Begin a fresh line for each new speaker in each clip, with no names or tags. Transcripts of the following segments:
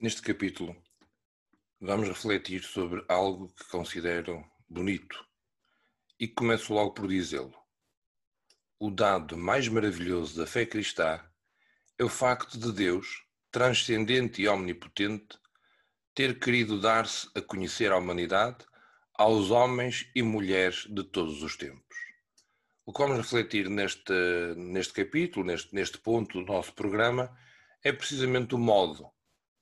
Neste capítulo, vamos refletir sobre algo que considero bonito e começo logo por dizê-lo. O dado mais maravilhoso da fé cristã é o facto de Deus, transcendente e omnipotente, ter querido dar-se a conhecer à humanidade, aos homens e mulheres de todos os tempos. O que vamos refletir neste, neste capítulo, neste, neste ponto do nosso programa, é precisamente o modo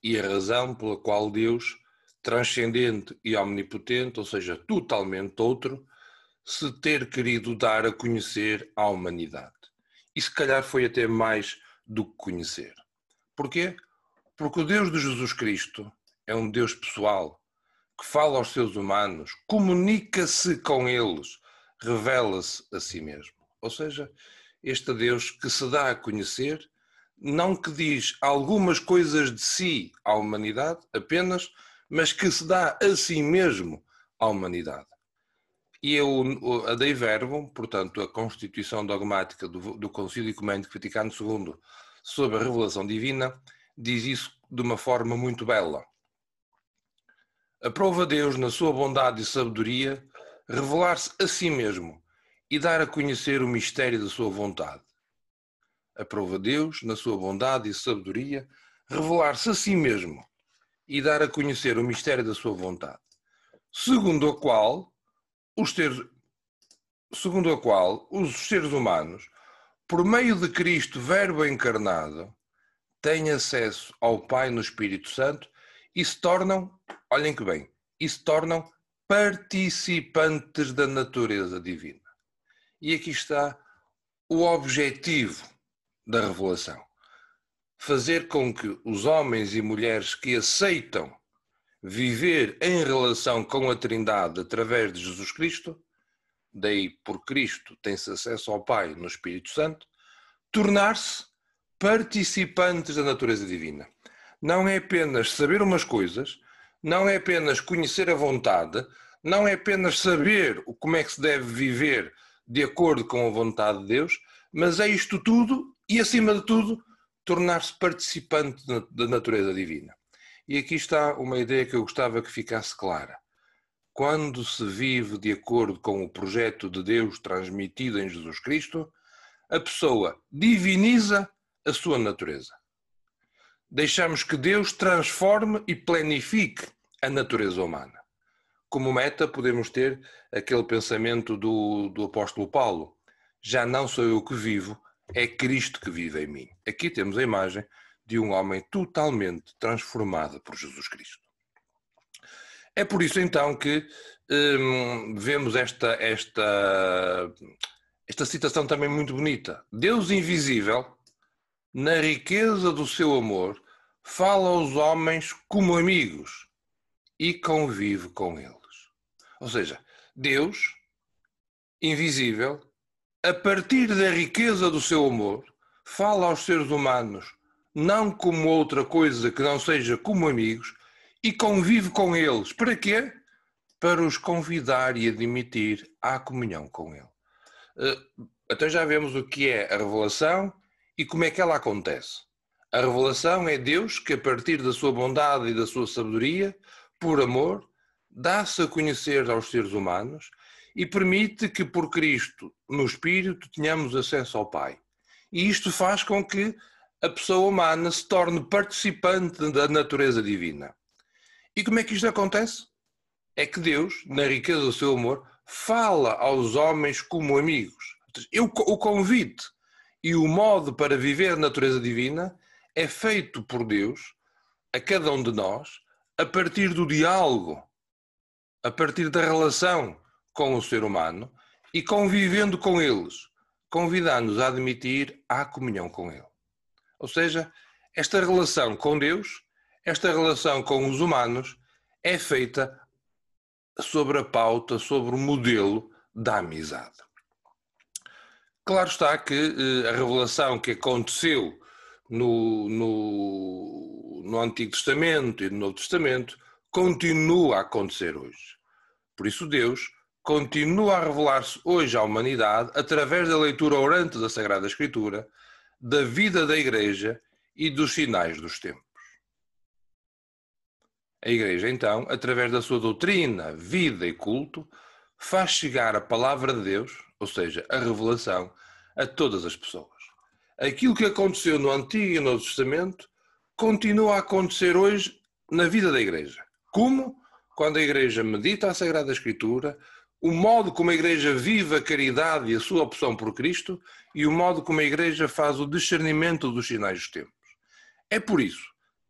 e a razão pela qual Deus, transcendente e omnipotente, ou seja, totalmente outro, se ter querido dar a conhecer à humanidade. E se calhar foi até mais do que conhecer. Porquê? Porque o Deus de Jesus Cristo é um Deus pessoal, que fala aos seus humanos, comunica-se com eles, revela-se a si mesmo. Ou seja, este Deus que se dá a conhecer não que diz algumas coisas de si à humanidade apenas, mas que se dá a si mesmo à humanidade. E eu, a Dei Verbum, portanto, a Constituição Dogmática do, do Concílio Ecumênico Vaticano II sobre a revelação divina, diz isso de uma forma muito bela. Aprova Deus, na sua bondade e sabedoria, revelar-se a si mesmo e dar a conhecer o mistério da sua vontade aprova Deus, na sua bondade e sabedoria, revelar-se a si mesmo e dar a conhecer o mistério da sua vontade, segundo a qual os seres, segundo a qual os seres humanos, por meio de Cristo, Verbo encarnado, têm acesso ao Pai no Espírito Santo e se tornam, olhem que bem, e se tornam participantes da natureza divina. E aqui está o objetivo da revelação. Fazer com que os homens e mulheres que aceitam viver em relação com a Trindade através de Jesus Cristo, daí por Cristo tem-se acesso ao Pai no Espírito Santo, tornar-se participantes da natureza divina. Não é apenas saber umas coisas, não é apenas conhecer a vontade, não é apenas saber como é que se deve viver de acordo com a vontade de Deus, mas é isto tudo e, acima de tudo, tornar-se participante da natureza divina. E aqui está uma ideia que eu gostava que ficasse clara. Quando se vive de acordo com o projeto de Deus transmitido em Jesus Cristo, a pessoa diviniza a sua natureza. Deixamos que Deus transforme e planifique a natureza humana. Como meta, podemos ter aquele pensamento do, do apóstolo Paulo: já não sou eu que vivo, é Cristo que vive em mim. Aqui temos a imagem de um homem totalmente transformado por Jesus Cristo. É por isso então que hum, vemos esta, esta, esta citação também muito bonita. Deus invisível, na riqueza do seu amor, fala aos homens como amigos e convive com eles. Ou seja, Deus invisível a partir da riqueza do seu amor, fala aos seres humanos não como outra coisa que não seja como amigos e convive com eles. Para quê? Para os convidar e admitir à comunhão com ele. Eh, então já vemos o que é a revelação e como é que ela acontece. A revelação é Deus que, a partir da sua bondade e da sua sabedoria, por amor, dá-se a conhecer aos seres humanos e permite que por Cristo, no Espírito, tenhamos acesso ao Pai. E isto faz com que a pessoa humana se torne participante da natureza divina. E como é que isto acontece? É que Deus, na riqueza do seu amor, fala aos homens como amigos. Eu, o convite e o modo para viver a natureza divina é feito por Deus a cada um de nós a partir do diálogo, a partir da relação com o ser humano e convivendo com eles, convidando-nos a admitir a comunhão com ele. Ou seja, esta relação com Deus, esta relação com os humanos, é feita sobre a pauta, sobre o modelo da amizade. Claro está que eh, a revelação que aconteceu no, no, no Antigo Testamento e no Novo Testamento continua a acontecer hoje. Por isso, Deus continua a revelar-se hoje à humanidade através da leitura orante da Sagrada Escritura, da vida da Igreja e dos sinais dos tempos. A Igreja, então, através da sua doutrina, vida e culto, faz chegar a palavra de Deus, ou seja, a revelação, a todas as pessoas. Aquilo que aconteceu no Antigo e no Novo Testamento continua a acontecer hoje na vida da Igreja. Como? Quando a Igreja medita a Sagrada Escritura, o modo como a Igreja vive a caridade e a sua opção por Cristo e o modo como a Igreja faz o discernimento dos sinais dos tempos. É por isso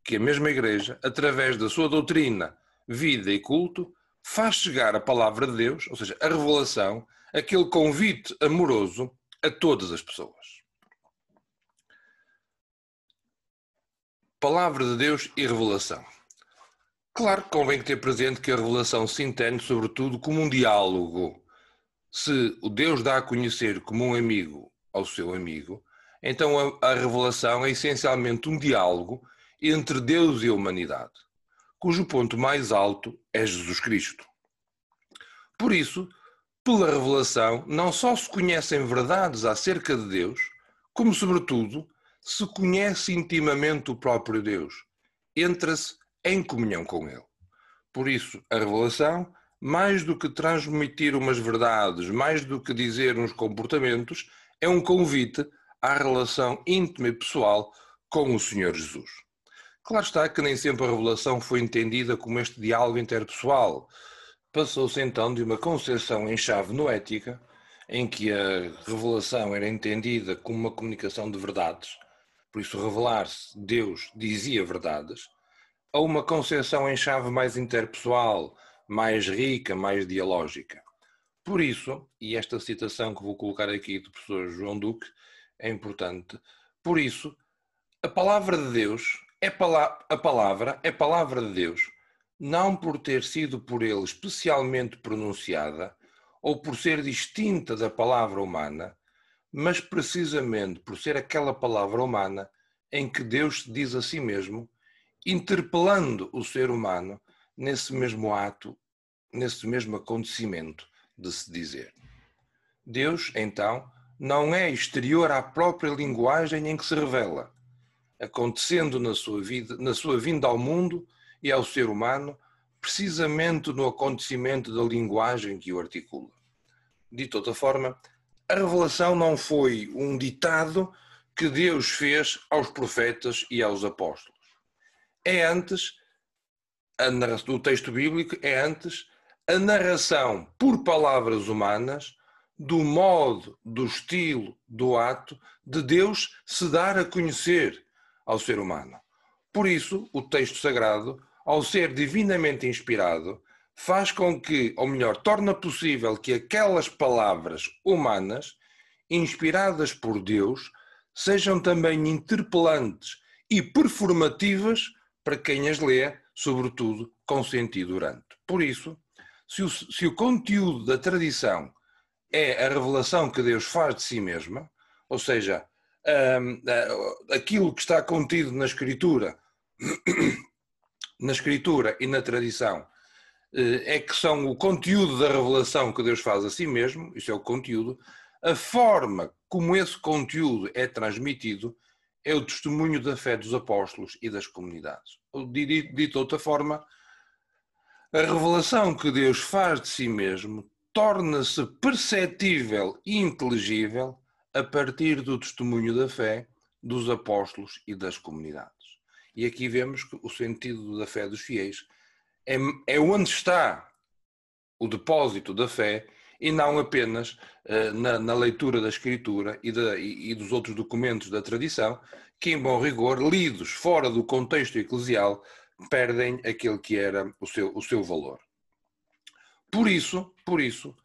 que a mesma Igreja, através da sua doutrina, vida e culto, faz chegar a palavra de Deus, ou seja, a revelação, aquele convite amoroso a todas as pessoas. Palavra de Deus e revelação. Claro que convém ter presente que a revelação se entende sobretudo como um diálogo. Se o Deus dá a conhecer como um amigo ao seu amigo, então a, a revelação é essencialmente um diálogo entre Deus e a humanidade cujo ponto mais alto é Jesus Cristo. Por isso, pela revelação, não só se conhecem verdades acerca de Deus, como, sobretudo, se conhece intimamente o próprio Deus, entra-se em comunhão com Ele. Por isso, a revelação, mais do que transmitir umas verdades, mais do que dizer uns comportamentos, é um convite à relação íntima e pessoal com o Senhor Jesus. Claro está que nem sempre a revelação foi entendida como este diálogo interpessoal. Passou-se então de uma concepção em chave noética, em que a revelação era entendida como uma comunicação de verdades, por isso revelar-se, Deus dizia verdades, a uma concepção em chave mais interpessoal, mais rica, mais dialógica. Por isso, e esta citação que vou colocar aqui do professor João Duque é importante, por isso, a palavra de Deus é a palavra é palavra de Deus, não por ter sido por ele especialmente pronunciada ou por ser distinta da palavra humana, mas precisamente por ser aquela palavra humana em que Deus se diz a si mesmo, interpelando o ser humano nesse mesmo ato, nesse mesmo acontecimento de se dizer. Deus, então, não é exterior à própria linguagem em que se revela acontecendo na sua vida, na sua vinda ao mundo e ao ser humano, precisamente no acontecimento da linguagem que o articula. De outra forma, a revelação não foi um ditado que Deus fez aos profetas e aos apóstolos. É antes, do texto bíblico, é antes a narração por palavras humanas do modo, do estilo, do ato de Deus se dar a conhecer ao ser humano. Por isso, o texto sagrado, ao ser divinamente inspirado, faz com que, ou melhor, torna possível que aquelas palavras humanas, inspiradas por Deus, sejam também interpelantes e performativas para quem as lê, sobretudo com sentido durante. Por isso, se o, se o conteúdo da tradição é a revelação que Deus faz de si mesma, ou seja, uh, aquilo que está contido na escritura, na escritura e na tradição, uh, é que são o conteúdo da revelação que Deus faz a si mesmo, isso é o conteúdo, a forma como esse conteúdo é transmitido é o testemunho da fé dos apóstolos e das comunidades. Dito de outra forma, a revelação que Deus faz de si mesmo torna-se perceptível e inteligível a partir do testemunho da fé dos apóstolos e das comunidades. E aqui vemos que o sentido da fé dos fiéis é, é onde está o depósito da fé e não apenas uh, na, na, leitura da Escritura e, e, e, dos outros documentos da tradição, que, em bom rigor, lidos fora do contexto eclesial, perdem aquele que era o seu, o seu valor. Por isso, por isso,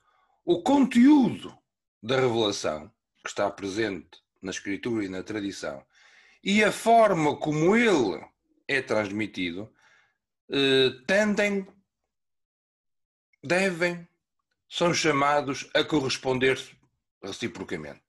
o conteúdo da revelação que está presente na escritura e na tradição, e a forma como ele é transmitido, eh, tendem, devem, são chamados a corresponder reciprocamente.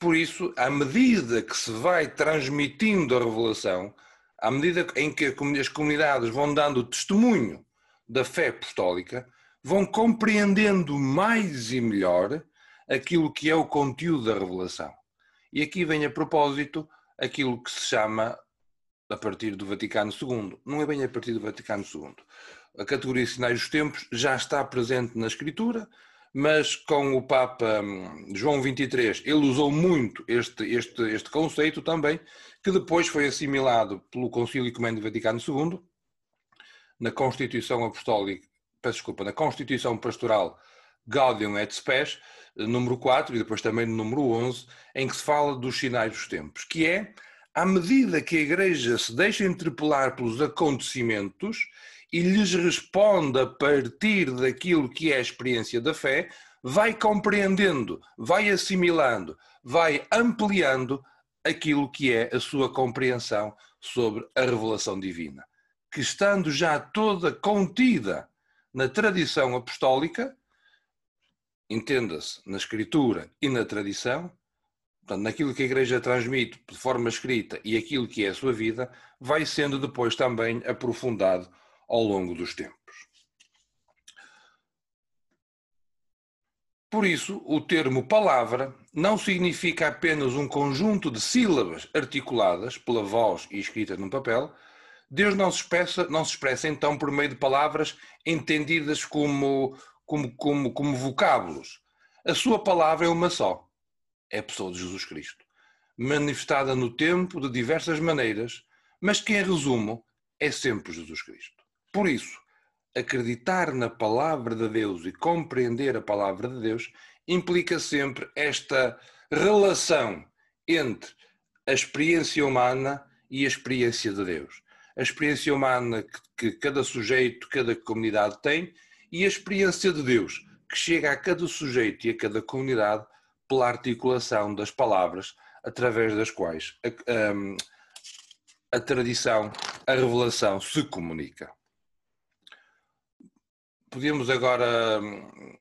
Por isso, à medida que se vai transmitindo a revelação, à medida em que as comunidades vão dando testemunho da fé apostólica, vão compreendendo mais e melhor aquilo que é o conteúdo da revelação. E aqui vem a propósito aquilo que se chama a partir do Vaticano II. Não é bem a partir do Vaticano II. A categoria Sinais dos Tempos já está presente na Escritura, mas com o Papa hum, João XXIII, ele usou muito este, este, este conceito também, que depois foi assimilado pelo Concílio Ecumênico Vaticano II, na Constituição Apostólica, peço desculpa, na Constituição Pastoral Gaudium et Spes, número 4 e depois também no número 11, em que se fala dos sinais dos tempos, que é, à medida que a Igreja se deixa interpelar pelos acontecimentos e lhes responde a partir daquilo que é a experiência da fé, vai compreendendo, vai assimilando, vai ampliando aquilo que é a sua compreensão sobre a revelação divina, que estando já toda contida na tradição apostólica, entenda-se na escritura e na tradição, portanto, naquilo que a Igreja transmite de forma escrita e aquilo que é a sua vida, vai sendo depois também aprofundado ao longo dos tempos. Por isso, o termo palavra não significa apenas um conjunto de sílabas articuladas pela voz e escritas num papel. Deus não se expressa, não se expressa então por meio de palavras entendidas como, como, como, como vocábulos. A sua palavra é uma só. É a pessoa de Jesus Cristo. Manifestada no tempo de diversas maneiras, mas que em resumo é sempre Jesus Cristo. Por isso, acreditar na palavra de Deus e compreender a palavra de Deus implica sempre esta relação entre a experiência humana e a experiência de Deus. A experiência humana que, que cada sujeito, cada comunidade tem e a experiência de Deus que chega a cada sujeito e a cada comunidade pela articulação das palavras através das quais a, a, a tradição, a revelação se comunica podíamos agora hum,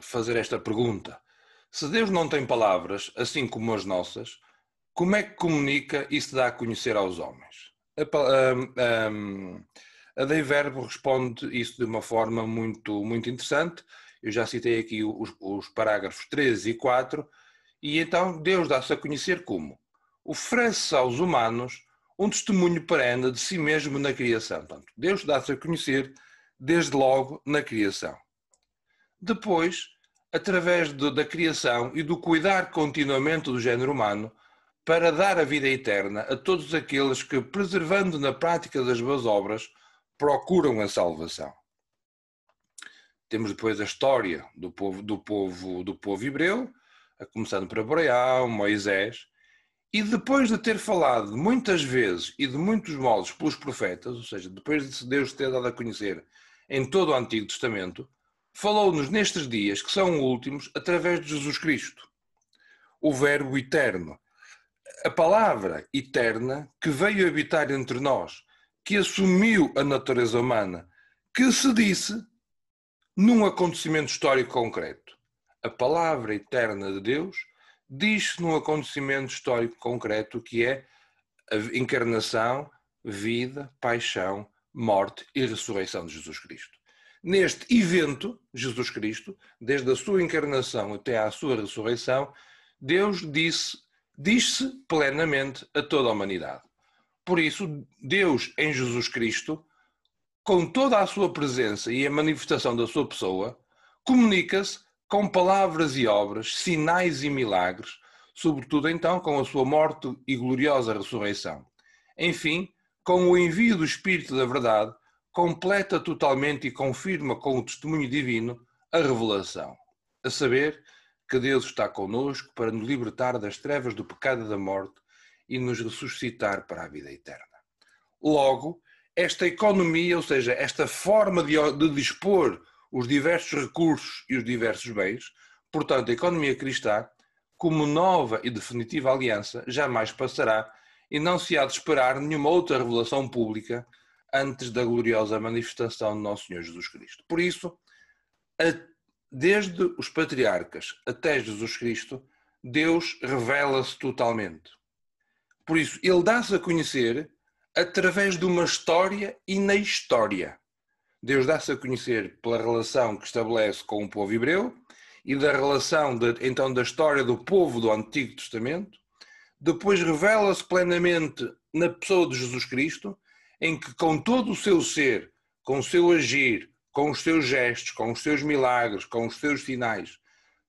fazer esta pergunta. Se Deus não tem palavras, assim como as nossas, como é que comunica e se dá a conhecer aos homens? A, um, um, a Dei Verbo responde isso de uma forma muito, muito interessante. Eu já citei aqui os, os parágrafos 13 e 4, e então Deus dá-se a conhecer como? Oferece aos humanos um testemunho perene de si mesmo na criação. Portanto, Deus dá-se a conhecer desde logo na criação. Depois, através de, da criação e do cuidar continuamente do género humano, para dar a vida eterna a todos aqueles que, preservando na prática das boas obras, procuram a salvação. Temos depois a história do povo, do povo, do povo hebreu, começando por Abraão, Moisés, e depois de ter falado muitas vezes e de muitos modos pelos profetas, ou seja, depois de Deus ter dado a conhecer em todo o Antigo Testamento, falou-nos nestes dias, que são últimos, através de Jesus Cristo, o Verbo eterno, a palavra eterna que veio habitar entre nós, que assumiu a natureza humana, que se disse num acontecimento histórico concreto. A palavra eterna de Deus diz-se num acontecimento histórico concreto que é a encarnação, vida, paixão, morte e ressurreição de Jesus Cristo. Neste evento, Jesus Cristo, desde a sua encarnação até à sua ressurreição, Deus disse, diz-se plenamente a toda a humanidade. Por isso, Deus em Jesus Cristo, com toda a sua presença e a manifestação da sua pessoa, comunica-se com palavras e obras, sinais e milagres, sobretudo então com a sua morte e gloriosa ressurreição. Enfim, com o envio do Espírito da Verdade, completa totalmente e confirma com o testemunho divino a revelação, a saber que Deus está conosco para nos libertar das trevas do pecado e da morte e nos ressuscitar para a vida eterna. Logo, esta economia, ou seja, esta forma de, de dispor os diversos recursos e os diversos bens, portanto, a economia cristã, como nova e definitiva aliança, jamais passará e não se há de esperar nenhuma outra revelação pública antes da gloriosa manifestação de Nosso Senhor Jesus Cristo. Por isso, desde os patriarcas até Jesus Cristo, Deus revela-se totalmente. Por isso, ele dá-se a conhecer através de uma história e na história. Deus dá-se a conhecer pela relação que estabelece com o povo hebreu e da relação, de, então, da história do povo do Antigo Testamento, depois revela-se plenamente na pessoa de Jesus Cristo, em que com todo o seu ser, com o seu agir, com os seus gestos, com os seus milagres, com os seus sinais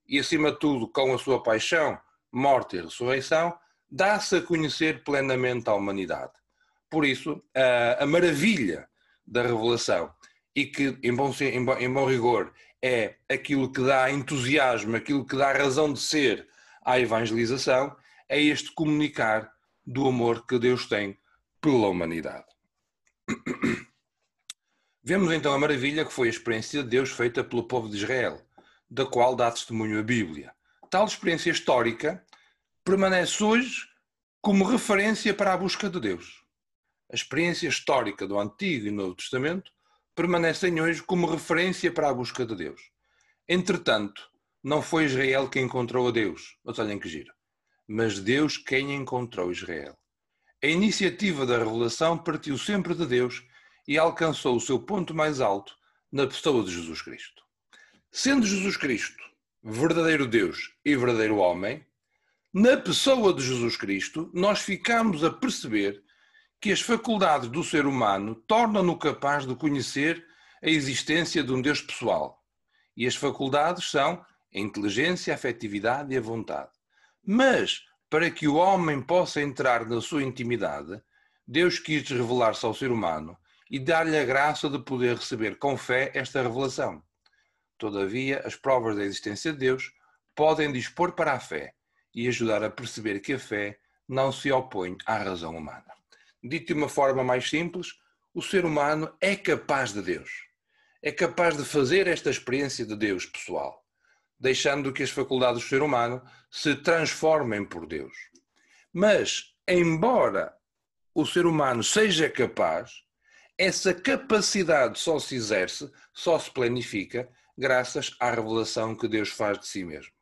e, acima de tudo, com a sua paixão, morte e ressurreição, dá-se a conhecer plenamente à humanidade. Por isso, a, a maravilha da revelação e que, em bom, em, bom, em bom rigor, é aquilo que dá entusiasmo, aquilo que dá razão de ser à evangelização, é este comunicar do amor que Deus tem pela humanidade. Vemos então a maravilha que foi a experiência de Deus feita pelo povo de Israel, da qual dá testemunho a Bíblia. Tal experiência histórica permanece hoje como referência para a busca de Deus. A experiência histórica do Antigo e Novo Testamento permanecem hoje como referência para a busca de Deus. Entretanto, não foi Israel quem encontrou a Deus, mas olhem que giro, mas Deus quem encontrou Israel. A iniciativa da revelação partiu sempre de Deus e alcançou o seu ponto mais alto na pessoa de Jesus Cristo. Sendo Jesus Cristo verdadeiro Deus e verdadeiro homem, na pessoa de Jesus Cristo, nós ficamos a perceber que as faculdades do ser humano tornam-no capaz de conhecer a existência de um Deus pessoal. E as faculdades são a inteligência, a afetividade e a vontade. Mas, para que o homem possa entrar na sua intimidade, Deus quis revelar-se ao ser humano e dar-lhe a graça de poder receber com fé esta revelação. Todavia, as provas da existência de Deus podem dispor para a fé e ajudar a perceber que a fé não se opõe à razão humana. Dito de uma forma mais simples, o ser humano é capaz de Deus. É capaz de fazer esta experiência de Deus pessoal, deixando que as faculdades do ser humano se transformem por Deus. Mas, embora o ser humano seja capaz, essa capacidade só se exerce, só se planifica, graças à revelação que Deus faz de si mesmo.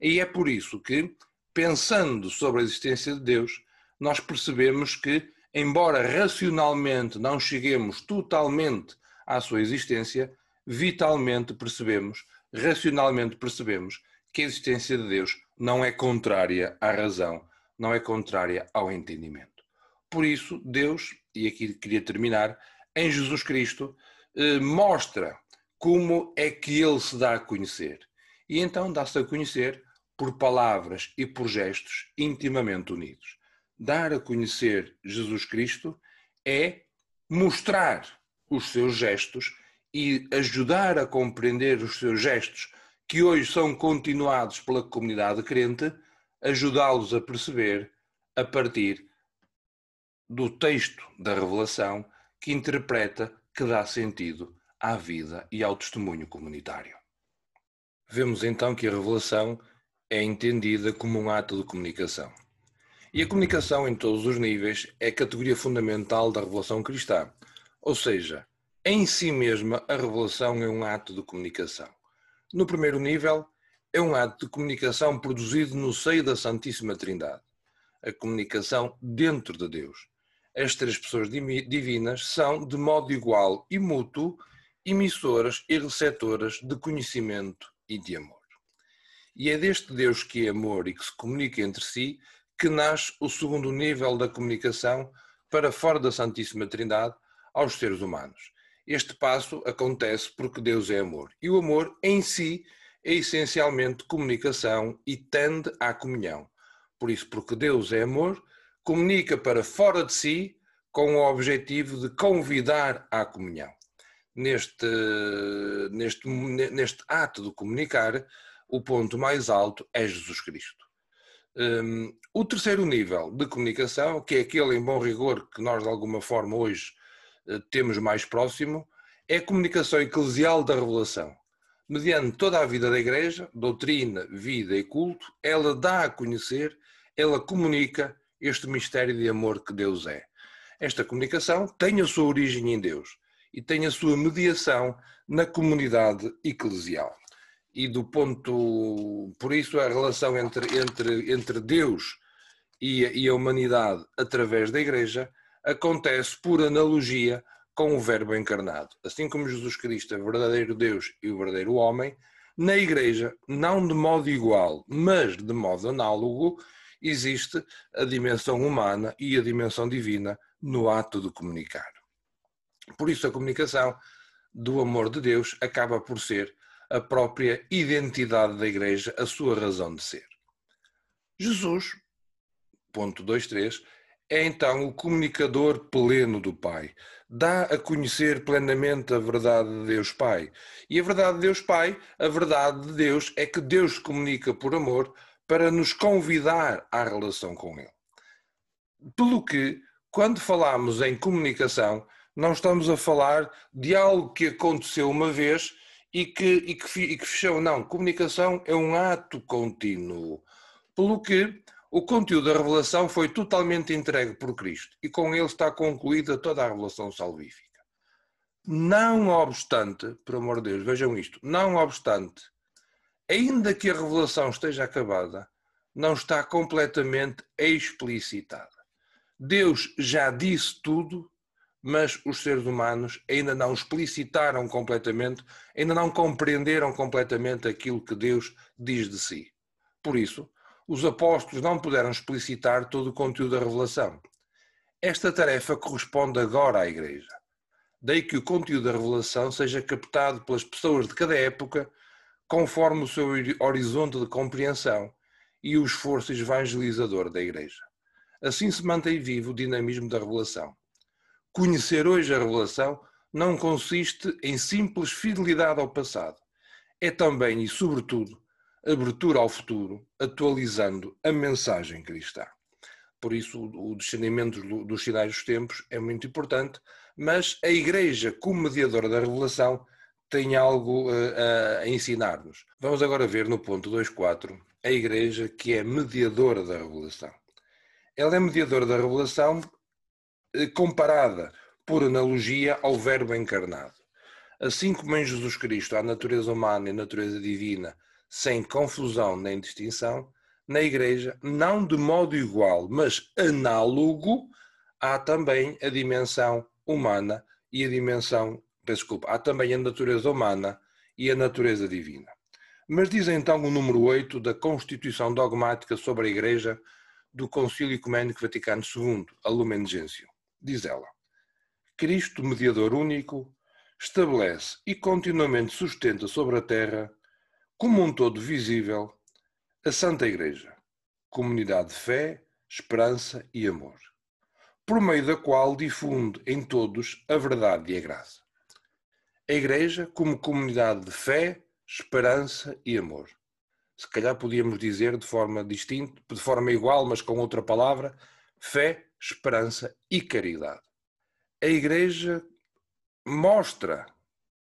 E é por isso que, pensando sobre a existência de Deus, nós percebemos que, embora racionalmente não cheguemos totalmente à sua existência, vitalmente percebemos, racionalmente percebemos, que a existência de Deus não é contrária à razão, não é contrária ao entendimento. Por isso, Deus, e aqui queria terminar, em Jesus Cristo, eh, mostra como é que ele se dá a conhecer. E então dá-se a conhecer por palavras e por gestos intimamente unidos. Dar a conhecer Jesus Cristo é mostrar os seus gestos e ajudar a compreender os seus gestos, que hoje são continuados pela comunidade crente, ajudá-los a perceber a partir do texto da revelação que interpreta, que dá sentido à vida e ao testemunho comunitário. Vemos então que a revelação é entendida como um ato de comunicação. E a comunicação em todos os níveis é a categoria fundamental da revelação cristã, ou seja, em si mesma a revelação é um ato de comunicação. No primeiro nível, é um ato de comunicação produzido no seio da Santíssima Trindade, a comunicação dentro de Deus, as três pessoas divinas são, de modo igual e mútuo, emissoras e receptoras de conhecimento e de amor. E é deste Deus que é amor e que se comunica entre si que nasce o segundo nível da comunicação para fora da Santíssima Trindade aos seres humanos. Este passo acontece porque Deus é amor. E o amor em si é essencialmente comunicação e tende à comunhão. Por isso, porque Deus é amor, comunica para fora de si com o objetivo de convidar à comunhão. Neste, neste, neste ato de comunicar, o ponto mais alto é Jesus Cristo. Um, o terceiro nível de comunicação, que é aquele em bom rigor que nós de alguma forma hoje temos mais próximo, é a comunicação eclesial da revelação. Mediante toda a vida da Igreja, doutrina, vida e culto, ela dá a conhecer, ela comunica este mistério de amor que Deus é. Esta comunicação tem a sua origem em Deus e tem a sua mediação na comunidade eclesial. E do ponto, por isso a relação entre, entre, entre Deus e a, e a humanidade através da Igreja acontece por analogia com o Verbo encarnado. Assim como Jesus Cristo é verdadeiro Deus e o verdadeiro homem, na Igreja, não de modo igual, mas de modo análogo, existe a dimensão humana e a dimensão divina no ato de comunicar. Por isso, a comunicação do amor de Deus acaba por ser a própria identidade da Igreja, a sua razão de ser. Jesus, ponto 2.3, é então o comunicador pleno do Pai. Dá a conhecer plenamente a verdade de Deus Pai. E a verdade de Deus Pai, a verdade de Deus é que Deus comunica por amor para nos convidar à relação com Ele. Pelo que, quando falamos em comunicação, não estamos a falar de algo que aconteceu uma vez e que, e que, e que fechou. Não, comunicação é um ato contínuo. Pelo que o conteúdo da revelação foi totalmente entregue por Cristo e com ele está concluída toda a revelação salvífica. Não obstante, por amor de Deus, vejam isto, não obstante, ainda que a revelação esteja acabada, não está completamente explicitada. Deus já disse tudo, mas os seres humanos ainda não explicitaram completamente, ainda não compreenderam completamente aquilo que Deus diz de si. Por isso, os apóstolos não puderam explicitar todo o conteúdo da revelação. Esta tarefa corresponde agora à Igreja. Daí que o conteúdo da revelação seja captado pelas pessoas de cada época conforme o seu horizonte de compreensão e o esforço evangelizador da Igreja. Assim se mantém vivo o dinamismo da revelação. Conhecer hoje a revelação não consiste em simples fidelidade ao passado. É também e, sobretudo, abertura ao futuro, atualizando a mensagem cristã. Por isso, o discernimento dos sinais dos tempos é muito importante, mas a Igreja, como mediadora da revelação, tem algo uh, a ensinar-nos. Vamos agora ver no ponto 2.4 a Igreja que é mediadora da revelação. Ela é mediadora da revelação uh, comparada, por analogia, ao Verbo encarnado. Assim como em Jesus Cristo a natureza humana e a natureza divina sem confusão nem distinção, na Igreja, não de modo igual, mas análogo, há também a dimensão humana e a dimensão, desculpa, há também a natureza humana e a natureza divina. Mas diz então o número 8 da Constituição Dogmática sobre a Igreja do Concílio Ecuménico Vaticano II, a Lumen Gentium. Diz ela: Cristo, mediador único, estabelece e continuamente sustenta sobre a terra como um todo visível, a Santa Igreja, comunidade de fé, esperança e amor, por meio da qual difunde em todos a verdade e a graça. A Igreja como comunidade de fé, esperança e amor. Se calhar podíamos dizer de forma distinta, de forma igual, mas com outra palavra, fé, esperança e caridade. A Igreja mostra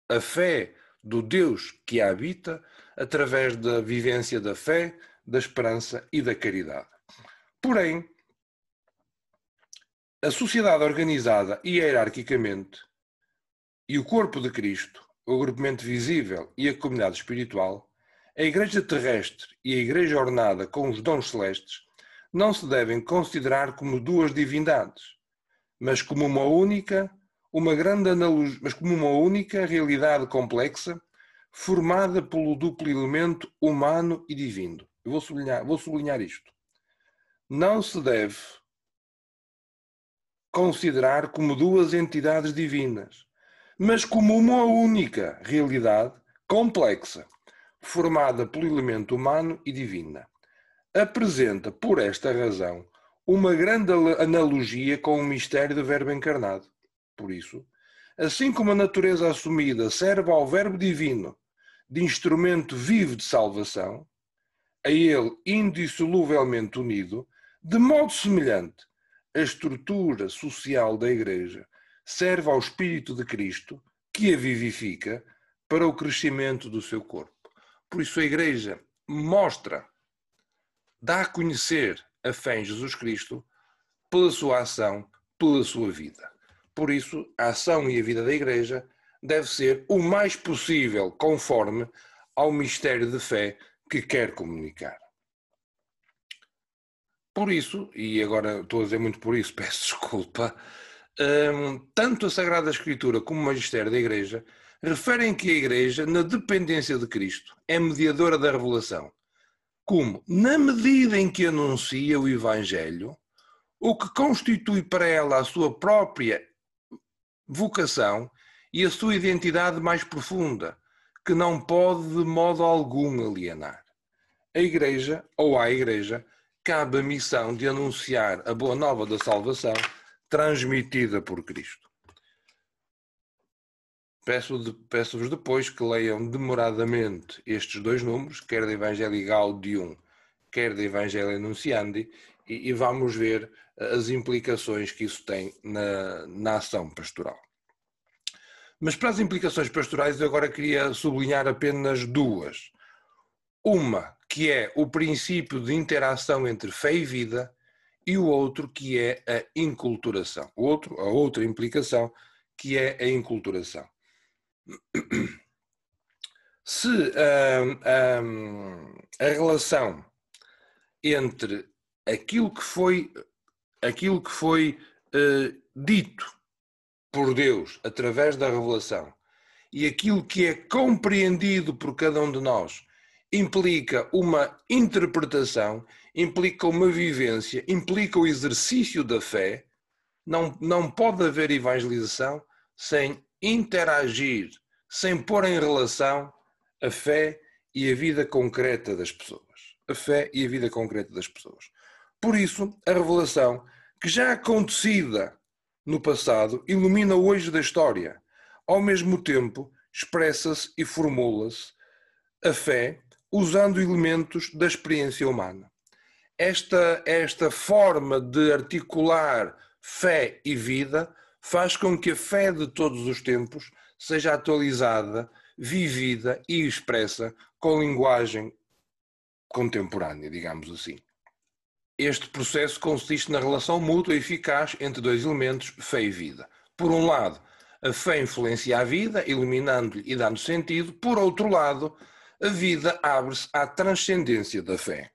a fé do Deus que a habita através da vivência da fé, da esperança e da caridade. Porém, a sociedade organizada hierarquicamente, e o corpo de Cristo, o agrupamento visível e a comunidade espiritual, a Igreja terrestre e a Igreja ornada com os dons celestes, não se devem considerar como duas divindades, mas como uma única, uma grande mas como uma única realidade complexa formada pelo duplo elemento humano e divino. Eu vou sublinhar, vou sublinhar isto. Não se deve considerar como duas entidades divinas, mas como uma única realidade complexa, formada pelo elemento humano e divina. Apresenta, por esta razão, uma grande analogia com o mistério do Verbo encarnado. Por isso, assim como a natureza assumida serve ao Verbo divino de instrumento vivo de salvação, a ele indissoluvelmente unido, de modo semelhante, a estrutura social da Igreja serve ao Espírito de Cristo, que a vivifica para o crescimento do seu corpo. Por isso a Igreja mostra, dá a conhecer a fé em Jesus Cristo pela sua ação, pela sua vida. Por isso, a ação e a vida da Igreja deve ser o mais possível conforme ao mistério de fé que quer comunicar. Por isso, e agora estou a dizer muito por isso, peço desculpa, um, tanto a Sagrada Escritura como o Magistério da Igreja referem que a Igreja, na dependência de Cristo, é mediadora da revelação. como, na medida em que anuncia o Evangelho, o que constitui para ela a sua própria vocação e a sua identidade mais profunda, que não pode de modo algum alienar. A Igreja, ou à Igreja, cabe a missão de anunciar a boa nova da salvação transmitida por Cristo. Peço-vos peço depois que leiam demoradamente estes dois números, quer da Evangelii Gaudium, quer da Evangelii Nunciandi, e, e, vamos ver as implicações que isso tem na, na ação pastoral. Mas para as implicações pastorais, eu agora queria sublinhar apenas duas. Uma, que é o princípio de interação entre fé e vida, e o outro, que é a inculturação. O outro, a outra implicação, que é a inculturação. Se hum, hum, a relação entre aquilo que foi, aquilo que foi uh, dito por Deus através da revelação e aquilo que é compreendido por cada um de nós implica uma interpretação, implica uma vivência, implica o exercício da fé, não, não pode haver evangelização sem interagir, sem pôr em relação a fé e a vida concreta das pessoas. A fé e a vida concreta das pessoas. Por isso, a revelação, que já acontecida no passado, ilumina o hoje da história. Ao mesmo tempo, expressa-se e formula-se a fé usando elementos da experiência humana. Esta, esta forma de articular fé e vida faz com que a fé de todos os tempos seja atualizada, vivida e expressa com linguagem contemporânea, digamos assim. Este processo consiste na relação mútua e eficaz entre dois elementos, fé e vida. Por um lado, a fé influencia a vida, iluminando-lhe e dando sentido. Por outro lado, a vida abre-se à transcendência da fé.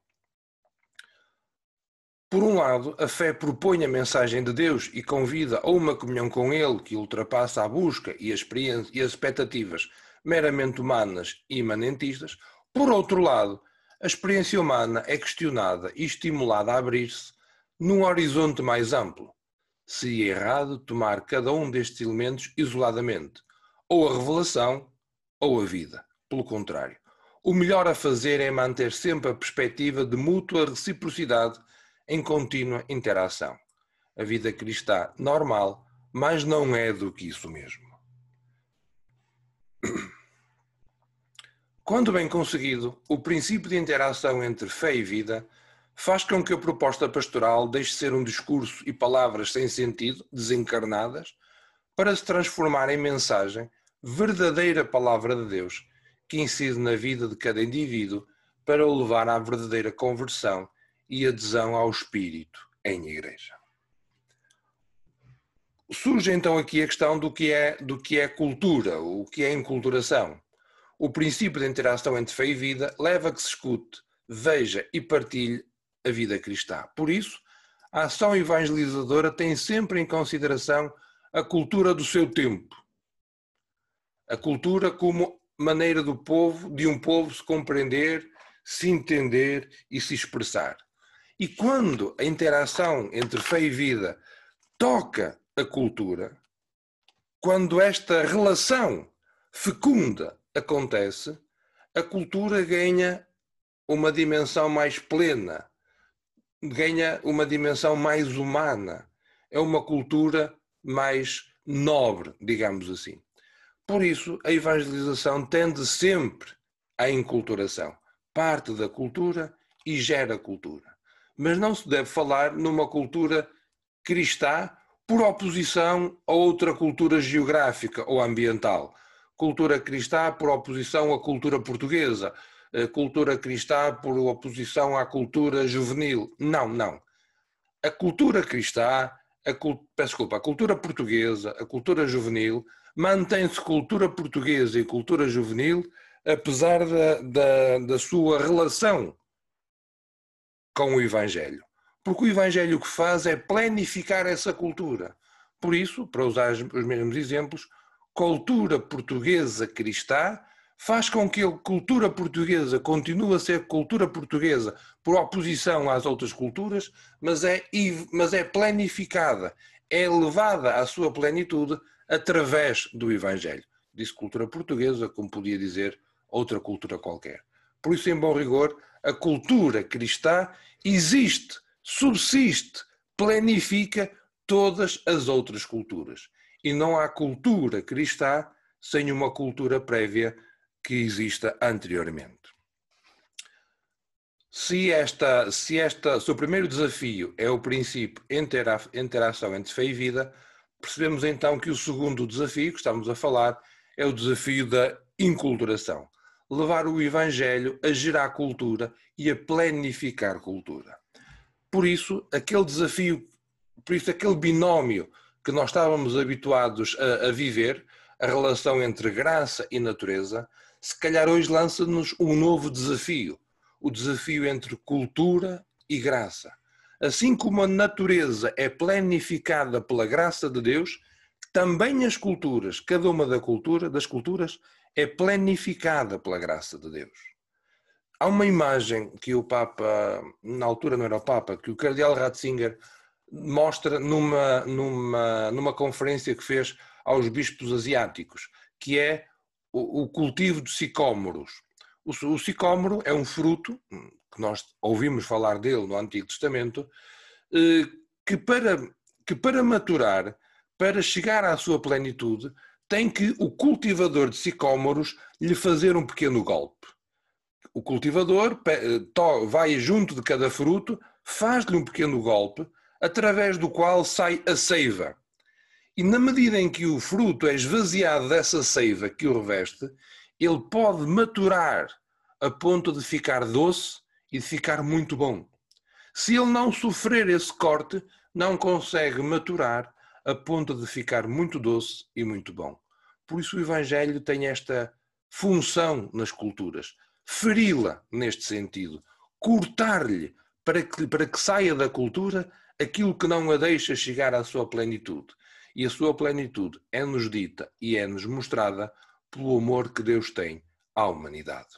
Por um lado, a fé propõe a mensagem de Deus e convida a uma comunhão com Ele que ultrapassa a busca e, e as expectativas meramente humanas e imanentistas. Por outro lado, a experiência humana é questionada e estimulada a abrir-se num horizonte mais amplo. Seria errado tomar cada um destes elementos isoladamente, ou a revelação ou a vida. Pelo contrário, o melhor a fazer é manter sempre a perspectiva de mútua reciprocidade em contínua interação. A vida cristã normal, mas não é do que isso mesmo. Quando bem conseguido, o princípio de interação entre fé e vida faz com que a proposta pastoral deixe de ser um discurso e palavras sem sentido, desencarnadas, para se transformar em mensagem, verdadeira palavra de Deus, que incide na vida de cada indivíduo para o levar à verdadeira conversão e adesão ao Espírito em igreja. Surge então aqui a questão do que é, do que é cultura, o que é enculturação. O princípio de interação entre fé e vida leva a que se escute, veja e partilhe a vida cristã. Por isso, a ação evangelizadora tem sempre em consideração a cultura do seu tempo. A cultura como maneira do povo, de um povo se compreender, se entender e se expressar. E quando a interação entre fé e vida toca a cultura, quando esta relação fecunda acontece, a cultura ganha uma dimensão mais plena, ganha uma dimensão mais humana. É uma cultura mais nobre, digamos assim. Por isso, a evangelização tende sempre à enculturação. Parte da cultura e gera cultura. Mas não se deve falar numa cultura cristã por oposição a outra cultura geográfica ou ambiental cultura cristã por oposição à cultura portuguesa, cultura cristã por oposição à cultura juvenil. Não, não. A cultura cristã, a, peço desculpa, a cultura portuguesa, a cultura juvenil, mantém-se cultura portuguesa e cultura juvenil, apesar da, da, da sua relação com o Evangelho. Porque o Evangelho o que faz é planificar essa cultura. Por isso, para usar os mesmos exemplos, cultura portuguesa cristã faz com que a cultura portuguesa continue a ser cultura portuguesa por oposição às outras culturas, mas é, mas é planificada, é levada à sua plenitude através do Evangelho. Disse cultura portuguesa, como podia dizer outra cultura qualquer. Por isso, em bom rigor, a cultura cristã existe, subsiste, planifica todas as outras culturas. E não há cultura cristã sem uma cultura prévia que exista anteriormente. Se, esta, se, esta, se o primeiro desafio é o princípio interação entre fé e vida, percebemos então que o segundo desafio que estamos a falar é o desafio da inculturação. Levar o Evangelho a gerar cultura e a planificar cultura. Por isso, aquele desafio, por isso, aquele binómio que nós estávamos habituados a, a viver, a relação entre graça e natureza, se calhar hoje lança-nos um novo desafio o desafio entre cultura e graça. Assim como a natureza é planificada pela graça de Deus, também as culturas, cada uma da cultura, das culturas, é planificada pela graça de Deus. Há uma imagem que o Papa, na altura não era o Papa, que o Cardeal Ratzinger mostra numa, numa, numa conferência que fez aos bispos asiáticos, que é o, o cultivo de sicômoros. O, o é um fruto, que nós ouvimos falar dele no Antigo Testamento, eh, que para, que para maturar, para chegar à sua plenitude, tem que o cultivador de sicômoros lhe fazer um pequeno golpe. O cultivador eh, vai junto de cada fruto, faz-lhe um pequeno golpe, através do qual sai a seiva. E na medida em que o fruto é esvaziado dessa seiva que o reveste, ele pode maturar a ponto de ficar doce e de ficar muito bom. Se ele não sofrer esse corte, não consegue maturar a ponto de ficar muito doce e muito bom. Por isso o Evangelho tem esta função nas culturas, feri-la neste sentido, cortar-lhe para que, para que saia da cultura aquilo que não a deixa chegar à sua plenitude. E a sua plenitude é-nos dita e é-nos mostrada pelo amor que Deus tem à humanidade.